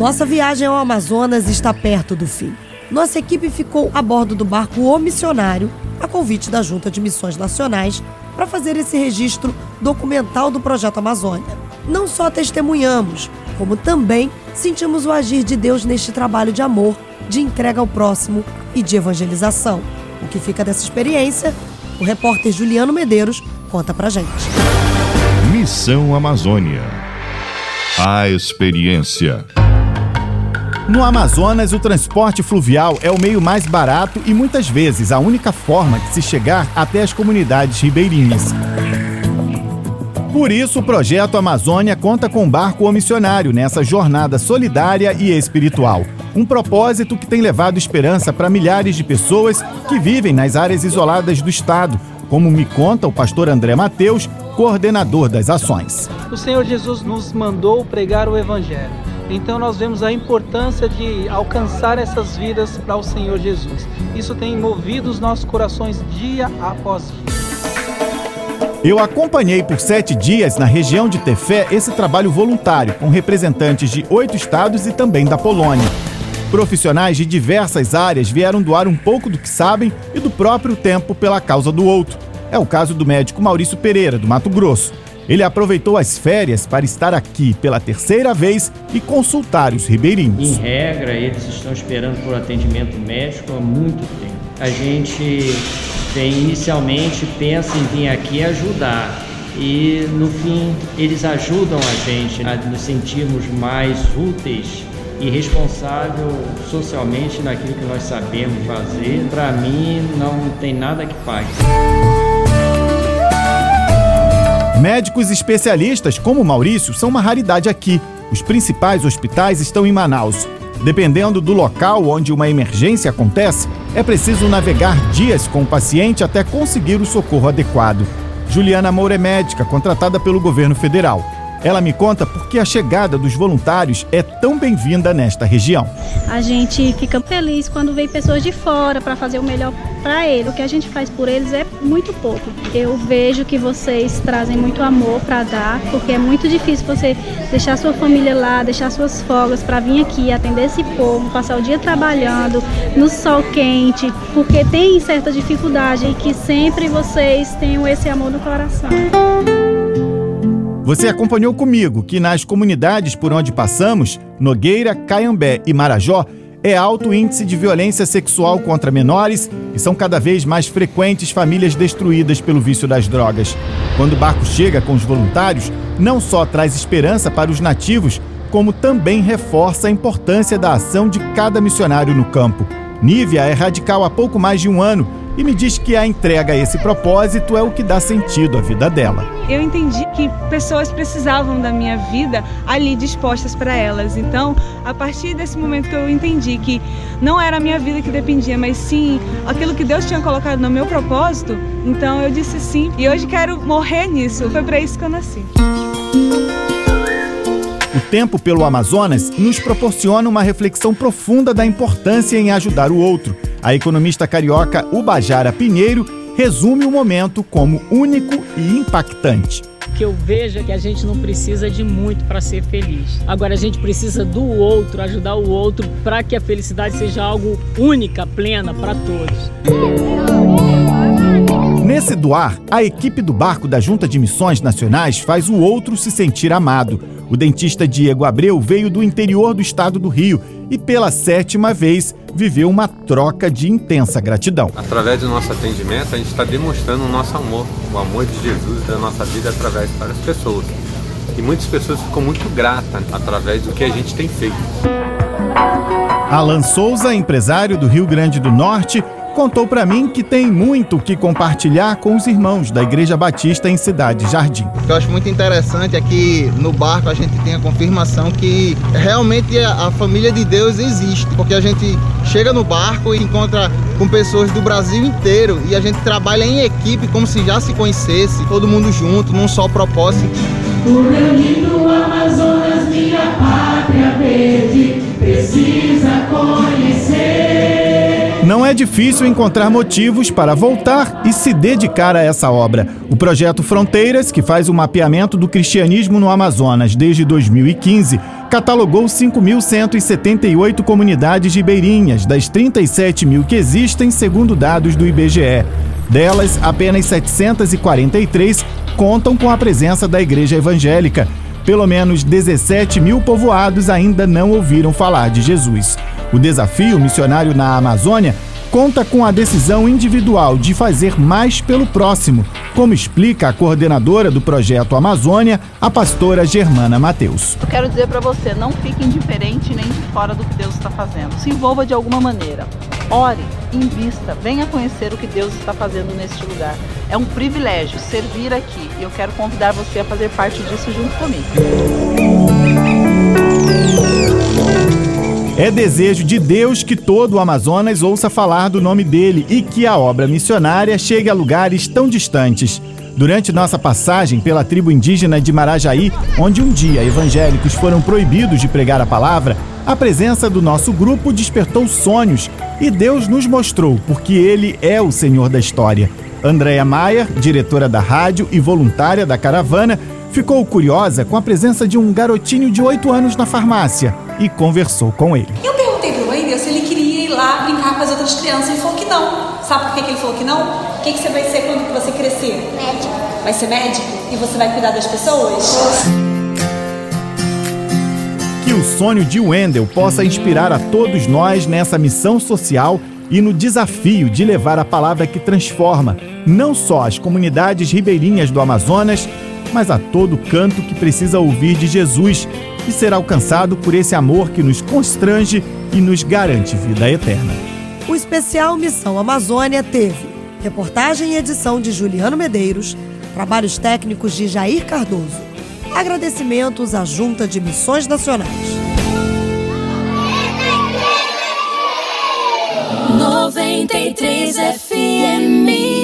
Nossa viagem ao Amazonas está perto do fim. Nossa equipe ficou a bordo do barco O Missionário, a convite da Junta de Missões Nacionais, para fazer esse registro documental do Projeto Amazônia. Não só testemunhamos, como também sentimos o agir de Deus neste trabalho de amor, de entrega ao próximo e de evangelização. O que fica dessa experiência, o repórter Juliano Medeiros conta pra gente. Missão Amazônia. A experiência. No Amazonas, o transporte fluvial é o meio mais barato e muitas vezes a única forma de se chegar até as comunidades ribeirinhas. Por isso, o projeto Amazônia conta com um barco missionário nessa jornada solidária e espiritual. Um propósito que tem levado esperança para milhares de pessoas que vivem nas áreas isoladas do estado, como me conta o pastor André Mateus, coordenador das ações. O Senhor Jesus nos mandou pregar o Evangelho. Então nós vemos a importância de alcançar essas vidas para o Senhor Jesus. Isso tem movido os nossos corações dia após dia. Eu acompanhei por sete dias na região de Tefé esse trabalho voluntário com representantes de oito estados e também da Polônia. Profissionais de diversas áreas vieram doar um pouco do que sabem e do próprio tempo pela causa do outro. É o caso do médico Maurício Pereira, do Mato Grosso. Ele aproveitou as férias para estar aqui pela terceira vez e consultar os ribeirinhos. Em regra, eles estão esperando por atendimento médico há muito tempo. A gente tem, inicialmente pensa em vir aqui ajudar e no fim eles ajudam a gente a nos sentirmos mais úteis e responsável socialmente naquilo que nós sabemos fazer. Para mim não tem nada que pague. Médicos especialistas como Maurício são uma raridade aqui. Os principais hospitais estão em Manaus. Dependendo do local onde uma emergência acontece, é preciso navegar dias com o paciente até conseguir o socorro adequado. Juliana Moura é médica, contratada pelo governo federal. Ela me conta por que a chegada dos voluntários é tão bem-vinda nesta região. A gente fica feliz quando vem pessoas de fora para fazer o melhor para eles. O que a gente faz por eles é muito pouco. Eu vejo que vocês trazem muito amor para dar, porque é muito difícil você deixar sua família lá, deixar suas folgas para vir aqui atender esse povo, passar o dia trabalhando no sol quente, porque tem certa dificuldade e que sempre vocês tenham esse amor no coração. Você acompanhou comigo que nas comunidades por onde passamos, Nogueira, Caiambé e Marajó, é alto índice de violência sexual contra menores e são cada vez mais frequentes famílias destruídas pelo vício das drogas. Quando o barco chega com os voluntários, não só traz esperança para os nativos, como também reforça a importância da ação de cada missionário no campo. Nívia é radical há pouco mais de um ano e me diz que a entrega a esse propósito é o que dá sentido à vida dela. Eu entendi que pessoas precisavam da minha vida ali dispostas para elas. Então, a partir desse momento que eu entendi que não era a minha vida que dependia, mas sim aquilo que Deus tinha colocado no meu propósito, então eu disse sim. E hoje quero morrer nisso. Foi para isso que eu nasci. O tempo pelo Amazonas nos proporciona uma reflexão profunda da importância em ajudar o outro. A economista carioca Ubajara Pinheiro resume o momento como único e impactante. Que eu vejo é que a gente não precisa de muito para ser feliz. Agora a gente precisa do outro, ajudar o outro para que a felicidade seja algo única, plena para todos. Nesse doar, a equipe do barco da Junta de Missões Nacionais faz o outro se sentir amado. O dentista Diego Abreu veio do interior do estado do Rio e, pela sétima vez, viveu uma troca de intensa gratidão. Através do nosso atendimento, a gente está demonstrando o nosso amor, o amor de Jesus da nossa vida através de várias pessoas. E muitas pessoas ficam muito gratas através do que a gente tem feito. Alan Souza, empresário do Rio Grande do Norte, contou para mim que tem muito que compartilhar com os irmãos da Igreja Batista em Cidade Jardim. O que eu acho muito interessante é que no barco a gente tem a confirmação que realmente a família de Deus existe, porque a gente chega no barco e encontra com pessoas do Brasil inteiro e a gente trabalha em equipe como se já se conhecesse, todo mundo junto, num só propósito. O meu lindo Amazonas, minha pátria verde, precisa conhecer. É difícil encontrar motivos para voltar e se dedicar a essa obra. O projeto Fronteiras, que faz o mapeamento do cristianismo no Amazonas desde 2015, catalogou 5.178 comunidades ribeirinhas, das 37 mil que existem, segundo dados do IBGE. Delas, apenas 743 contam com a presença da Igreja Evangélica. Pelo menos 17 mil povoados ainda não ouviram falar de Jesus. O desafio missionário na Amazônia conta com a decisão individual de fazer mais pelo próximo, como explica a coordenadora do projeto Amazônia, a pastora Germana Mateus. Eu quero dizer para você, não fique indiferente nem de fora do que Deus está fazendo. Se envolva de alguma maneira. Ore, invista, venha conhecer o que Deus está fazendo neste lugar. É um privilégio servir aqui e eu quero convidar você a fazer parte disso junto comigo. É desejo de Deus que todo o Amazonas ouça falar do nome dele e que a obra missionária chegue a lugares tão distantes. Durante nossa passagem pela tribo indígena de Marajaí, onde um dia evangélicos foram proibidos de pregar a palavra, a presença do nosso grupo despertou sonhos e Deus nos mostrou porque Ele é o Senhor da história. Andréia Maia, diretora da rádio e voluntária da caravana, ficou curiosa com a presença de um garotinho de 8 anos na farmácia e conversou com ele. Eu perguntei pro Wendel se ele queria ir lá brincar com as outras crianças. Ele falou que não. Sabe por que, que ele falou que não? O que, que você vai ser quando você crescer? Médico. Vai ser médico? E você vai cuidar das pessoas? Que o sonho de Wendel possa inspirar a todos nós nessa missão social e no desafio de levar a palavra que transforma não só as comunidades ribeirinhas do Amazonas, mas a todo canto que precisa ouvir de Jesus e ser alcançado por esse amor que nos constrange e nos garante vida eterna. O especial Missão Amazônia teve reportagem e edição de Juliano Medeiros, trabalhos técnicos de Jair Cardoso. Agradecimentos à Junta de Missões Nacionais. 93 FM